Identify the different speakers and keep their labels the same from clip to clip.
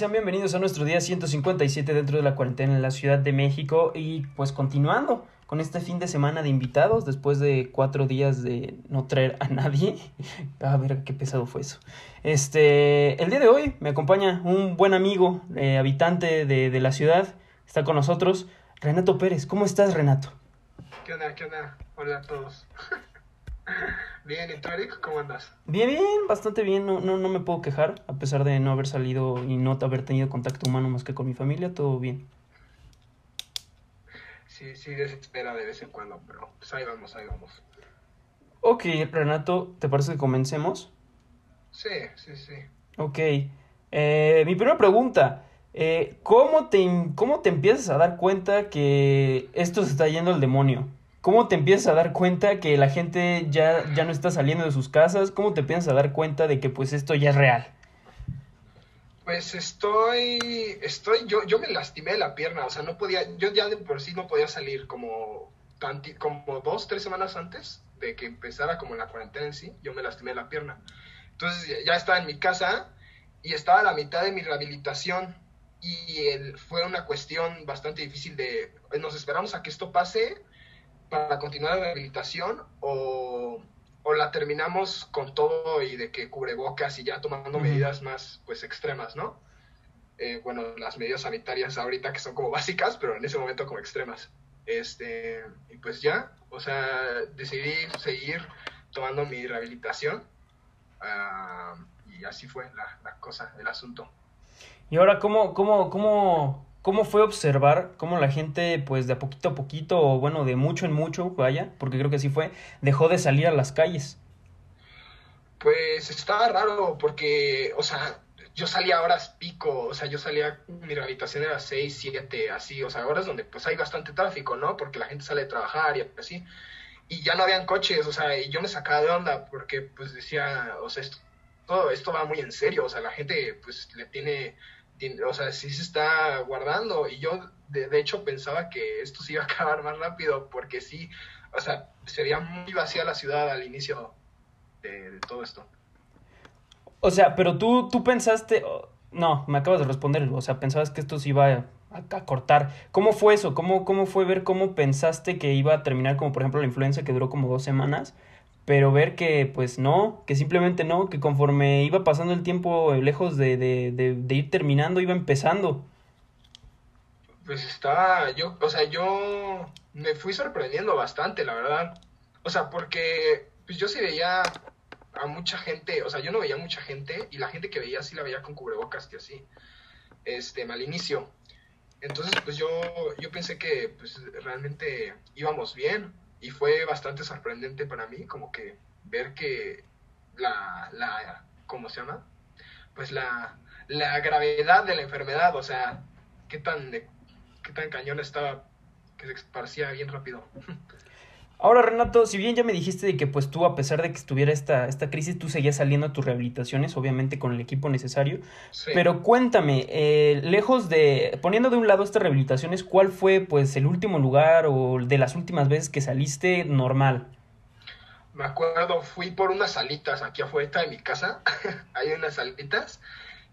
Speaker 1: sean bienvenidos a nuestro día 157 dentro de la cuarentena en la Ciudad de México y pues continuando con este fin de semana de invitados después de cuatro días de no traer a nadie. A ver qué pesado fue eso. Este, el día de hoy me acompaña un buen amigo, eh, habitante de, de la ciudad, está con nosotros, Renato Pérez. ¿Cómo estás, Renato?
Speaker 2: ¿Qué onda? ¿Qué onda? Hola a todos. Bien, ¿y tú, Eric? ¿Cómo andas?
Speaker 1: Bien, bien, bastante bien, no, no, no me puedo quejar, a pesar de no haber salido y no haber tenido contacto humano más que con mi familia, todo bien.
Speaker 2: Sí, sí, desespera de vez en cuando, pero pues ahí vamos, ahí vamos.
Speaker 1: Ok, Renato, ¿te parece que comencemos?
Speaker 2: Sí, sí, sí.
Speaker 1: Ok, eh, mi primera pregunta, eh, ¿cómo, te, ¿cómo te empiezas a dar cuenta que esto se está yendo al demonio? ¿Cómo te empiezas a dar cuenta que la gente ya, ya no está saliendo de sus casas? ¿Cómo te empiezas a dar cuenta de que pues esto ya es real?
Speaker 2: Pues estoy, estoy, yo, yo me lastimé la pierna, o sea, no podía, yo ya de por sí no podía salir como, tanti, como dos, tres semanas antes de que empezara como la cuarentena en sí, yo me lastimé la pierna. Entonces ya estaba en mi casa y estaba a la mitad de mi rehabilitación y fue una cuestión bastante difícil de, nos esperamos a que esto pase para continuar la rehabilitación o, o, la terminamos con todo y de que cubrebocas y ya tomando uh -huh. medidas más pues extremas, ¿no? Eh, bueno, las medidas sanitarias ahorita que son como básicas, pero en ese momento como extremas. Este, y pues ya, o sea, decidí seguir tomando mi rehabilitación uh, y así fue la, la, cosa, el asunto.
Speaker 1: Y ahora, ¿cómo, cómo, cómo, ¿Cómo fue observar cómo la gente, pues de a poquito a poquito, o bueno, de mucho en mucho, vaya, porque creo que así fue, dejó de salir a las calles?
Speaker 2: Pues estaba raro, porque, o sea, yo salía a horas pico, o sea, yo salía, mi rehabilitación era 6, 7, así, o sea, horas donde pues hay bastante tráfico, ¿no? Porque la gente sale a trabajar y así, y ya no habían coches, o sea, y yo me sacaba de onda, porque pues decía, o sea, esto, todo esto va muy en serio, o sea, la gente pues le tiene o sea, sí se está guardando y yo de, de, hecho pensaba que esto se iba a acabar más rápido porque sí, o sea, sería muy vacía la ciudad al inicio de, todo esto.
Speaker 1: O sea, pero tú, tú pensaste, no, me acabas de responder, o sea, pensabas que esto se iba a, a, cortar. ¿Cómo fue eso? ¿Cómo, ¿Cómo fue ver cómo pensaste que iba a terminar como por ejemplo la influencia que duró como dos semanas? Pero ver que pues no, que simplemente no, que conforme iba pasando el tiempo lejos de, de, de, ir terminando, iba empezando.
Speaker 2: Pues estaba, yo, o sea, yo me fui sorprendiendo bastante, la verdad. O sea, porque pues yo sí veía a mucha gente, o sea, yo no veía a mucha gente y la gente que veía sí la veía con cubrebocas que así, este, al inicio. Entonces, pues yo, yo pensé que pues realmente íbamos bien, y fue bastante sorprendente para mí como que ver que la, la ¿cómo se llama? Pues la, la gravedad de la enfermedad, o sea, qué tan, de, qué tan cañón estaba, que se esparcía bien rápido.
Speaker 1: Ahora, Renato, si bien ya me dijiste de que pues tú, a pesar de que estuviera esta, esta crisis, tú seguías saliendo a tus rehabilitaciones, obviamente con el equipo necesario. Sí. Pero cuéntame, eh, lejos de, poniendo de un lado estas rehabilitaciones, ¿cuál fue pues el último lugar o de las últimas veces que saliste normal?
Speaker 2: Me acuerdo, fui por unas salitas aquí afuera de mi casa, hay unas salitas,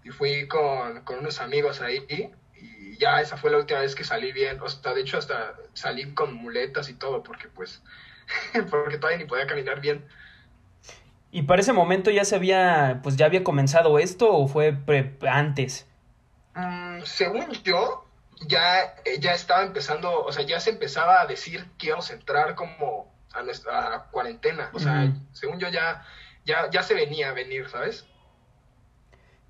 Speaker 2: y fui con, con unos amigos ahí, y ya esa fue la última vez que salí bien, o sea, de hecho hasta salí con muletas y todo, porque pues, porque todavía ni podía caminar bien.
Speaker 1: ¿Y para ese momento ya se había, pues ya había comenzado esto o fue pre antes?
Speaker 2: Mm, según yo, ya, ya estaba empezando, o sea, ya se empezaba a decir que íbamos a entrar como a nuestra cuarentena, o sea, según yo ya, ya, ya se venía a venir, ¿sabes?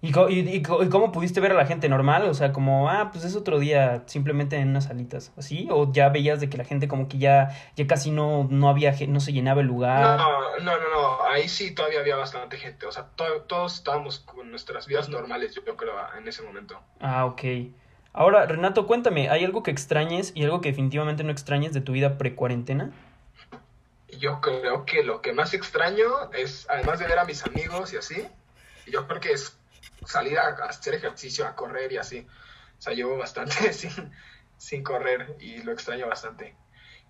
Speaker 1: ¿Y, y, y, cómo pudiste ver a la gente normal? O sea, como, ah, pues es otro día, simplemente en unas salitas, ¿así? ¿O ya veías de que la gente como que ya, ya casi no, no había, no se llenaba el lugar?
Speaker 2: No, no, no, no, ahí sí todavía había bastante gente, o sea, to todos estábamos con nuestras vidas normales, yo creo, en ese momento.
Speaker 1: Ah, ok. Ahora, Renato, cuéntame, ¿hay algo que extrañes y algo que definitivamente no extrañes de tu vida pre-cuarentena?
Speaker 2: Yo creo que lo que más extraño es, además de ver a mis amigos y así, yo creo que es salir a, hacer ejercicio, a correr y así. O sea, llevo bastante sin, sin correr y lo extraño bastante.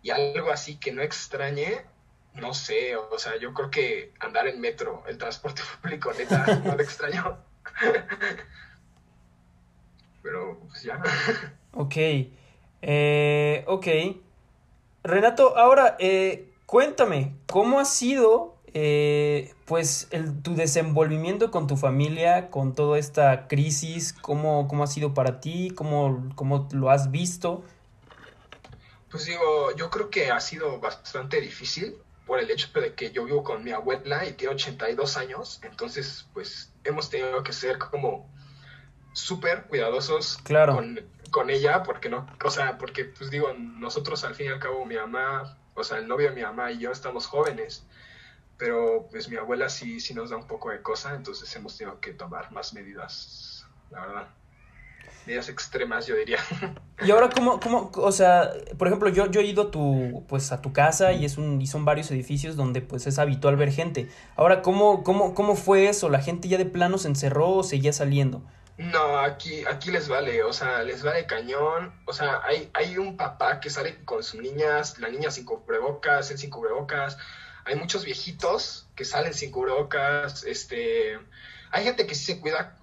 Speaker 2: Y algo así que no extrañe, no sé, o sea, yo creo que andar en metro, el transporte público, neta, no lo extraño. pero pues ya.
Speaker 1: Ok. Eh, ok. Renato, ahora eh, cuéntame, ¿cómo ha sido eh, pues el, tu desenvolvimiento con tu familia, con toda esta crisis? ¿Cómo, cómo ha sido para ti? ¿Cómo, ¿Cómo lo has visto?
Speaker 2: Pues digo, yo creo que ha sido bastante difícil por el hecho de que yo vivo con mi abuela y tiene 82 años, entonces pues hemos tenido que ser como súper cuidadosos
Speaker 1: claro.
Speaker 2: con, con, ella, porque no, o sea, porque pues digo, nosotros al fin y al cabo mi mamá, o sea, el novio de mi mamá y yo estamos jóvenes, pero pues mi abuela sí, sí nos da un poco de cosa, entonces hemos tenido que tomar más medidas, la verdad medidas extremas, yo diría.
Speaker 1: Y ahora, ¿cómo, cómo, o sea, por ejemplo, yo, yo he ido a tu, pues, a tu casa y, es un, y son varios edificios donde, pues, es habitual ver gente. Ahora, ¿cómo, cómo, cómo fue eso? ¿La gente ya de plano se encerró o seguía saliendo?
Speaker 2: No, aquí, aquí les vale, o sea, les vale cañón. O sea, hay, hay un papá que sale con sus niñas, la niña sin cubrebocas, él sin cubrebocas. Hay muchos viejitos que salen sin cubrebocas, este... Hay gente que sí se cuida,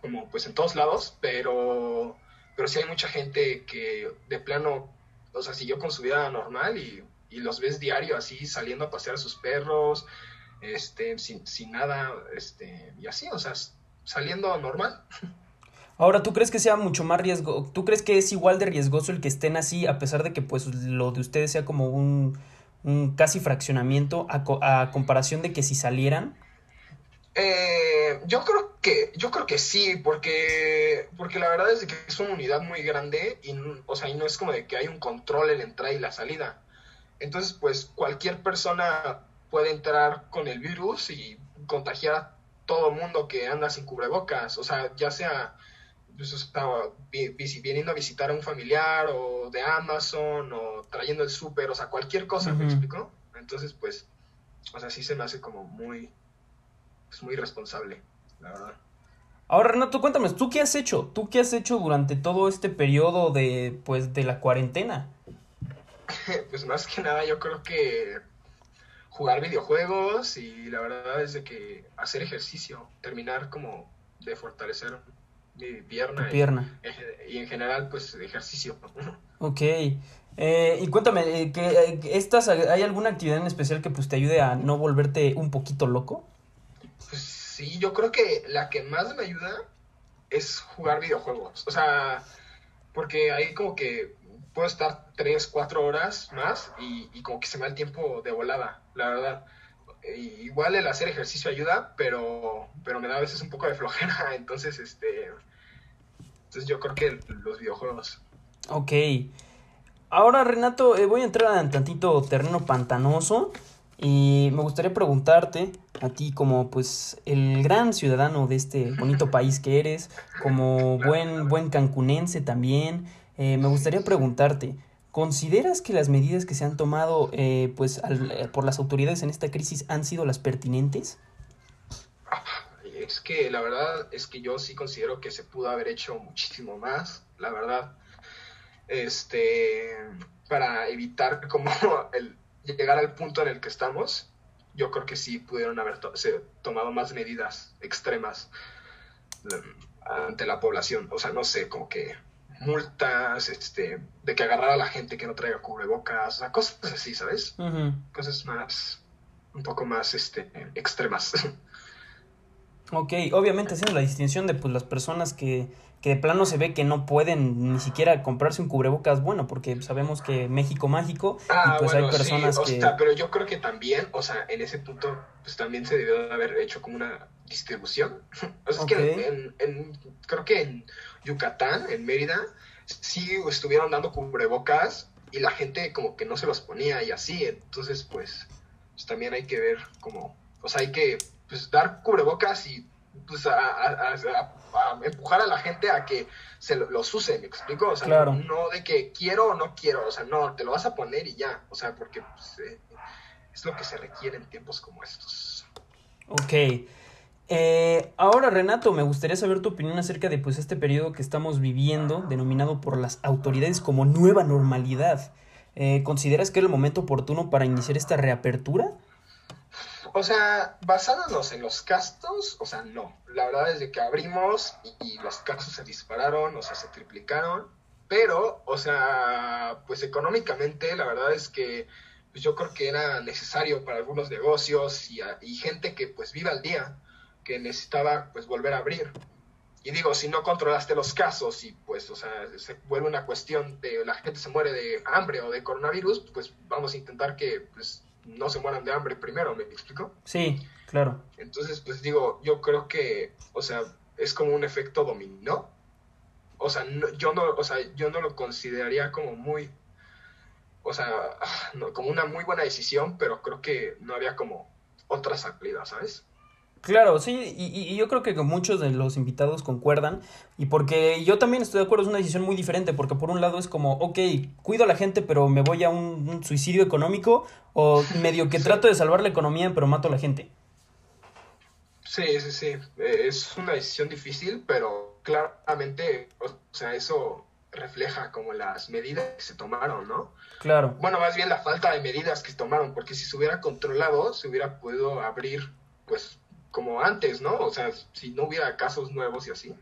Speaker 2: como pues en todos lados, pero, pero sí hay mucha gente que de plano, o sea, siguió con su vida normal y, y los ves diario así saliendo a pasear a sus perros, este, sin, sin nada, este, y así, o sea, saliendo normal.
Speaker 1: Ahora, ¿tú crees que sea mucho más riesgo? ¿Tú crees que es igual de riesgoso el que estén así, a pesar de que pues lo de ustedes sea como un, un casi fraccionamiento a, a comparación de que si salieran?
Speaker 2: Eh, yo creo que yo creo que sí, porque porque la verdad es que es una unidad muy grande y o sea, y no es como de que hay un control en la entrada y la salida. Entonces, pues cualquier persona puede entrar con el virus y contagiar a todo mundo que anda sin cubrebocas, o sea, ya sea pues, estaba viniendo a visitar a un familiar o de Amazon o trayendo el súper, o sea, cualquier cosa, ¿me explico? Entonces, pues, o sea, sí se me hace como muy, es muy irresponsable, la verdad.
Speaker 1: Ahora, Renato, cuéntame, ¿tú qué has hecho? ¿Tú qué has hecho durante todo este periodo de, pues, de la cuarentena?
Speaker 2: pues más que nada yo creo que jugar videojuegos y la verdad es de que hacer ejercicio, terminar como de fortalecer mi pierna,
Speaker 1: pierna.
Speaker 2: Y, en general pues ejercicio.
Speaker 1: Ok. Eh, y cuéntame, eh, ¿que, estas, ¿hay alguna actividad en especial que pues te ayude a no volverte un poquito loco?
Speaker 2: Pues sí, yo creo que la que más me ayuda es jugar videojuegos. O sea, porque ahí como que puedo estar tres, cuatro horas más y, como que se me da el tiempo de volada, la verdad. Igual el hacer ejercicio ayuda, pero, pero me da a veces un poco de flojera, entonces, este, entonces yo creo que los videojuegos.
Speaker 1: Ok. Ahora, Renato, eh, voy a entrar en tantito terreno pantanoso. Y me gustaría preguntarte a ti como pues el gran ciudadano de este bonito país que eres, como buen, buen cancunense también, eh, me gustaría preguntarte, ¿consideras que las medidas que se han tomado eh, pues eh, por las autoridades en esta crisis han sido las pertinentes?
Speaker 2: Es que la verdad es que yo sí considero que se pudo haber hecho muchísimo más, la verdad, este, para evitar como el llegar al punto en el que estamos, yo creo que sí pudieron haber tomado más medidas extremas um, ante la población. O sea, no sé, como que multas, este, de que agarrar a la gente que no traiga cubrebocas, o sea, cosas así, ¿sabes? Cosas más, un poco más, este, extremas.
Speaker 1: Ok, obviamente haciendo la distinción de pues las personas que que de plano se ve que no pueden ni siquiera comprarse un cubrebocas bueno, porque sabemos que México mágico
Speaker 2: ah, y pues hay personas que... pero yo creo que también, o sea, en ese punto, pues también se debió de haber hecho como una distribución. o sea, es que en, creo que en Yucatán, en Mérida, sí estuvieron dando cubrebocas y la gente como que no se los ponía y así, entonces pues, pues también hay que ver como, o sea, hay que pues dar cubrebocas y pues a empujar a la gente a que se los use, ¿me explico? O sea, no, de que quiero o no quiero, o sea, no, te lo vas a poner y ya, o sea, porque pues, eh, es lo que se requiere en tiempos como estos.
Speaker 1: Ok. Eh, ahora, Renato, me gustaría saber tu opinión acerca de pues este periodo que estamos viviendo, denominado por las autoridades como nueva normalidad. Eh, ¿Consideras que era el momento oportuno para iniciar esta reapertura?
Speaker 2: O sea, basándonos en los casos, o sea, no. La verdad es de que abrimos y, los casos se dispararon, o sea, se triplicaron. Pero, o sea, pues económicamente, la verdad es que pues yo creo que era necesario para algunos negocios y, gente que pues vive al día, que necesitaba pues volver a abrir. Y digo, si no controlaste los casos y pues, o sea, se vuelve una cuestión de la gente se muere de hambre o de coronavirus, pues vamos a intentar que pues no se mueran de hambre primero, ¿me explico?
Speaker 1: Sí, claro.
Speaker 2: Entonces, pues digo, yo creo que, o sea, es como un efecto dominó. O sea, yo no, o sea, yo no lo consideraría como muy, o sea, ah, como una muy buena decisión, pero creo que no había como otra salida, ¿sabes?
Speaker 1: Claro, sí, y, yo creo que muchos de los invitados concuerdan, y porque yo también estoy de acuerdo, es una decisión muy diferente, porque por un lado es como, ok, cuido a la gente, pero me voy a un, suicidio económico, o medio que trato de salvar la economía, pero mato a la gente.
Speaker 2: Sí, sí, sí, es una decisión difícil, pero claramente, o sea, eso refleja como las medidas que se tomaron, ¿no?
Speaker 1: Claro.
Speaker 2: Bueno, más bien la falta de medidas que se tomaron, porque si se hubiera controlado, se hubiera podido abrir, pues, como antes, ¿no? O sea, si no hubiera casos nuevos y así,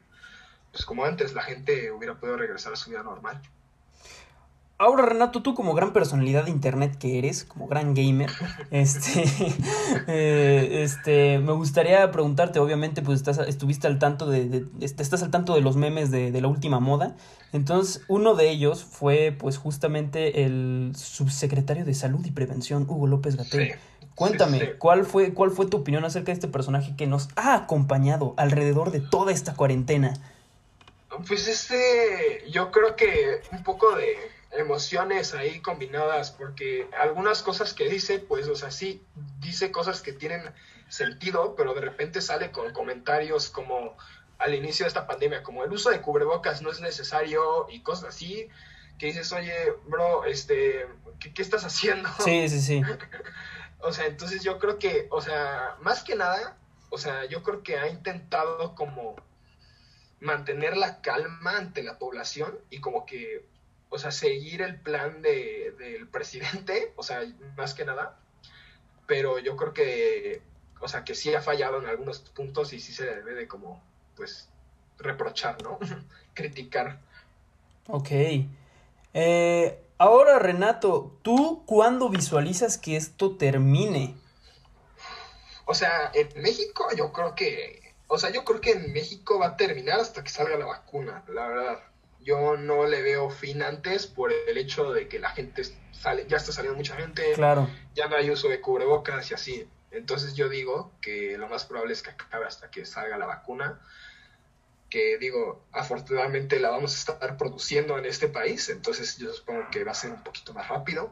Speaker 2: pues como antes la gente hubiera podido regresar a su vida normal.
Speaker 1: Ahora, Renato, tú como gran personalidad de internet que eres, como gran gamer, este, eh, este, me gustaría preguntarte, obviamente, pues estás, estuviste al tanto de, estás al tanto de los memes de, de, la última moda. Entonces, uno de ellos fue, pues, justamente el subsecretario de Salud y Prevención, Hugo López Gatel. Cuéntame, ¿cuál fue, ¿cuál fue tu opinión acerca de este personaje que nos ha acompañado alrededor de toda esta cuarentena?
Speaker 2: Pues este, yo creo que un poco de emociones ahí combinadas, porque algunas cosas que dice, pues, o sea, sí, dice cosas que tienen sentido, pero de repente sale con comentarios como al inicio de esta pandemia, como el uso de cubrebocas no es necesario y cosas así, que dices, oye, bro, este, ¿qué, qué estás haciendo?
Speaker 1: Sí, sí, sí.
Speaker 2: O sea, entonces yo creo que, o sea, más que nada, o sea, yo creo que ha intentado como mantener la calma ante la población y como que, o sea, seguir el plan de, del presidente, o sea, más que nada. Pero yo creo que, o sea, que sí ha fallado en algunos puntos y sí se debe de como, pues, reprochar, ¿no? Criticar.
Speaker 1: Ok. Eh, Ahora, Renato, ¿tú cuándo visualizas que esto termine?
Speaker 2: O sea, en México yo creo que, o sea, yo creo que en México va a terminar hasta que salga la vacuna, la verdad. Yo no le veo fin antes por el hecho de que la gente sale, ya está saliendo mucha gente,
Speaker 1: claro.
Speaker 2: ya no hay uso de cubrebocas y así. Entonces yo digo que lo más probable es que acabe hasta que salga la vacuna que digo, afortunadamente la vamos a estar produciendo en este país, entonces yo supongo que va a ser un poquito más rápido,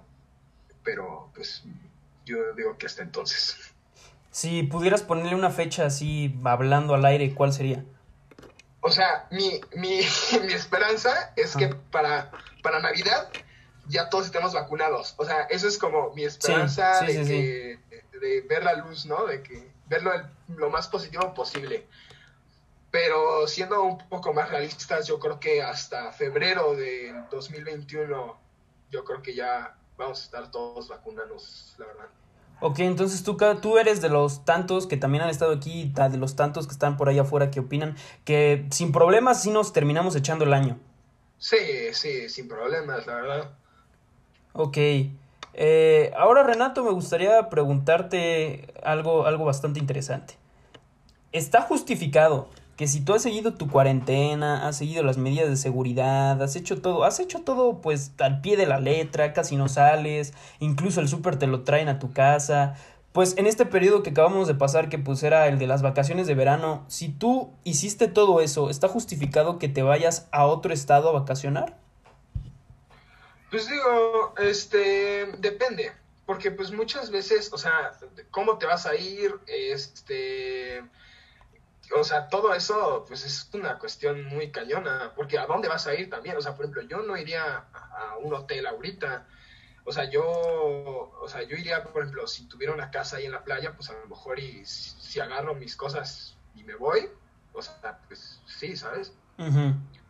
Speaker 2: pero pues yo digo que hasta entonces.
Speaker 1: Si pudieras ponerle una fecha así, hablando al aire, ¿cuál sería?
Speaker 2: O sea, mi, mi, mi esperanza es que para, para Navidad ya todos estemos vacunados. O sea, eso es como mi esperanza de, de, ver la luz, ¿no? De que verlo lo más positivo posible. Pero siendo un poco más realistas, yo creo que hasta febrero de 2021, yo creo que ya vamos a estar todos vacunados, la verdad.
Speaker 1: Ok, entonces tú, tú eres de los tantos que también han estado aquí, de los tantos que están por ahí afuera que opinan que sin problemas sí nos terminamos echando el año.
Speaker 2: Sí, sí, sin problemas, la verdad.
Speaker 1: Ok. Eh, ahora, Renato, me gustaría preguntarte algo, algo bastante interesante. ¿Está justificado que si tú has seguido tu cuarentena, has seguido las medidas de seguridad, has hecho todo, has hecho todo pues al pie de la letra, casi no sales, incluso el súper te lo traen a tu casa, pues en este periodo que acabamos de pasar, que pues era el de las vacaciones de verano, si tú hiciste todo eso, ¿está justificado que te vayas a otro estado a vacacionar?
Speaker 2: Pues digo, este, depende, porque pues muchas veces, o sea, ¿cómo te vas a ir? Este o sea, todo eso, pues es una cuestión muy cañona, porque ¿a dónde vas a ir también? O sea, por ejemplo, yo no iría a, un hotel ahorita, o sea, yo, o sea, yo iría, por ejemplo, si tuviera una casa ahí en la playa, pues a lo mejor y si, agarro mis cosas y me voy, o sea, pues sí, ¿sabes?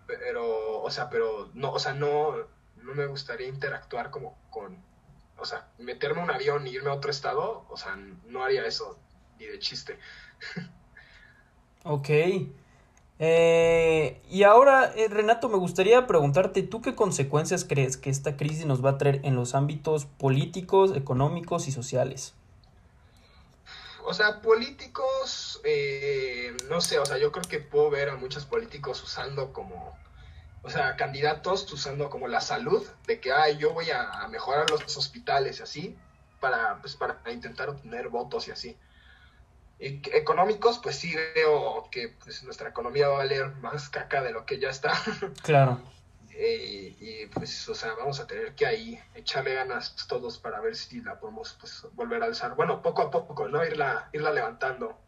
Speaker 2: Pero, o sea, pero no, o sea, no, no me gustaría interactuar como con, o sea, meterme un avión y irme a otro estado, o sea, no haría eso ni de chiste.
Speaker 1: ok. Eh, y ahora, eh, Renato, me gustaría preguntarte, ¿tú qué consecuencias crees que esta crisis nos va a traer en los ámbitos políticos, económicos y sociales?
Speaker 2: O sea, políticos, eh, no sé, o sea, yo creo que puedo ver a muchos políticos usando como o sea, candidatos usando como la salud, de que, ay, yo voy a mejorar los hospitales y así, para, pues, para intentar obtener votos y así. Y económicos, pues sí veo que pues, nuestra economía va a valer más caca de lo que ya está.
Speaker 1: Claro.
Speaker 2: y, y, pues, o sea, vamos a tener que ahí echarle ganas todos para ver si la podemos pues, volver a alzar. Bueno, poco a poco, ¿no? Irla, irla levantando.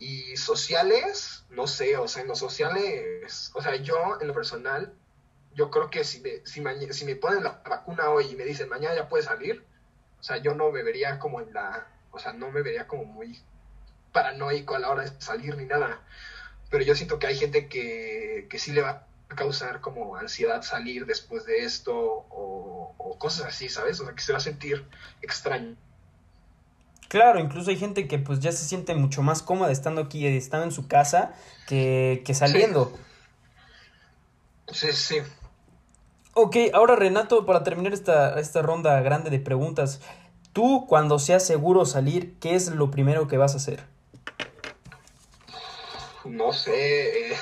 Speaker 2: Y sociales, no sé, o sea, en los sociales, o sea, yo en lo personal, yo creo que si me, si, si me ponen la vacuna hoy y me dicen mañana ya puedes salir, o sea, yo no me vería como en la, o sea, no me vería como muy paranoico a la hora de salir ni nada. Pero yo siento que hay gente que, que sí le va a causar como ansiedad salir después de esto o, o cosas así, ¿sabes? O sea, que se va a sentir extraño.
Speaker 1: Claro, incluso hay gente que pues ya se siente mucho más cómoda estando aquí, estando en su casa, que, que saliendo.
Speaker 2: Sí, sí.
Speaker 1: Ok, ahora Renato, para terminar esta, esta ronda grande de preguntas, tú cuando seas seguro salir, ¿qué es lo primero que vas a hacer?
Speaker 2: No sé,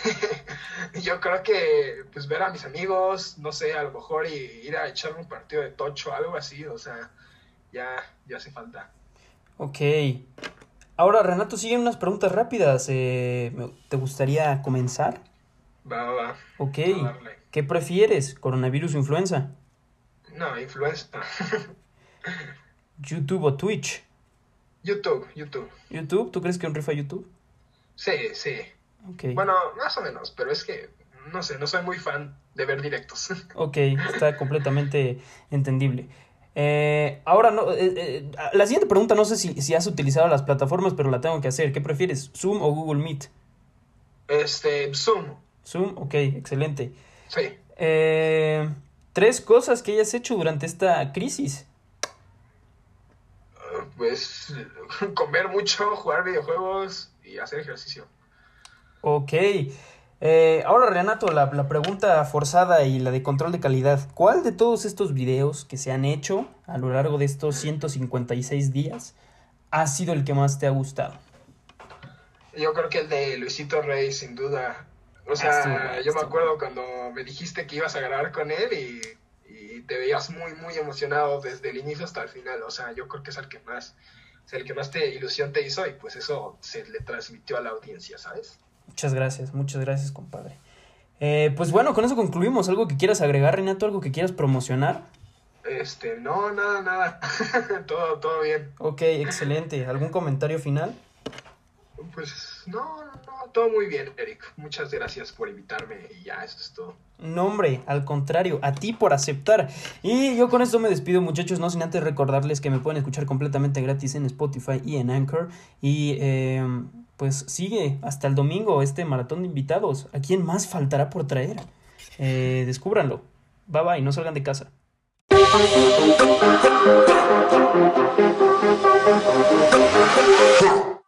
Speaker 2: yo creo que pues ver a mis amigos, no sé, a lo mejor y ir a echarme un partido de tocho, algo así, o sea, ya, ya hace falta.
Speaker 1: Ok. Ahora, Renato, siguen unas preguntas rápidas. Eh, ¿Te gustaría comenzar?
Speaker 2: Va, va, va.
Speaker 1: Ok. ¿Qué prefieres, coronavirus o influenza?
Speaker 2: No, influenza.
Speaker 1: ¿YouTube o Twitch?
Speaker 2: YouTube, YouTube.
Speaker 1: ¿YouTube? ¿Tú crees que un rifa YouTube?
Speaker 2: Sí, sí. Okay. Bueno, más o menos, pero es que, no sé, no soy muy fan de ver directos.
Speaker 1: ok, está completamente entendible. Eh, ahora, no, eh, eh, la siguiente pregunta, no sé si, si, has utilizado las plataformas, pero la tengo que hacer. ¿Qué prefieres, Zoom o Google Meet?
Speaker 2: Este, Zoom.
Speaker 1: Zoom, ok, excelente.
Speaker 2: Sí.
Speaker 1: tres cosas que hayas hecho durante esta crisis.
Speaker 2: Uh, pues comer mucho, jugar videojuegos y hacer ejercicio.
Speaker 1: Ok. Eh, ahora, Renato, la, la, pregunta forzada y la de control de calidad. ¿Cuál de todos estos videos que se han hecho a lo largo de estos 156 días ha sido el que más te ha gustado?
Speaker 2: Yo creo que el de Luisito Rey, sin duda. O sea, yo me acuerdo cuando me dijiste que ibas a grabar con él y, y, te veías muy, muy emocionado desde el inicio hasta el final. O sea, yo creo que es el que más, es el que más te ilusión te hizo y pues eso se le transmitió a la audiencia, ¿sabes?
Speaker 1: Muchas gracias, muchas gracias, compadre. Eh, pues bueno, con eso concluimos. ¿Algo que quieras agregar, Renato? ¿Algo que quieras promocionar?
Speaker 2: Este, no, nada, nada. todo, todo bien.
Speaker 1: Ok, excelente. ¿Algún comentario final?
Speaker 2: Pues no, no, todo muy bien, Eric. Muchas gracias por invitarme y ya, eso es todo.
Speaker 1: No, hombre, al contrario, a ti por aceptar. Y yo con esto me despido, muchachos, no sin antes recordarles que me pueden escuchar completamente gratis en Spotify y en Anchor. Y eh, pues sigue hasta el domingo este maratón de invitados. ¿A quién más faltará por traer? Eh, descúbranlo. Bye bye, no salgan de casa.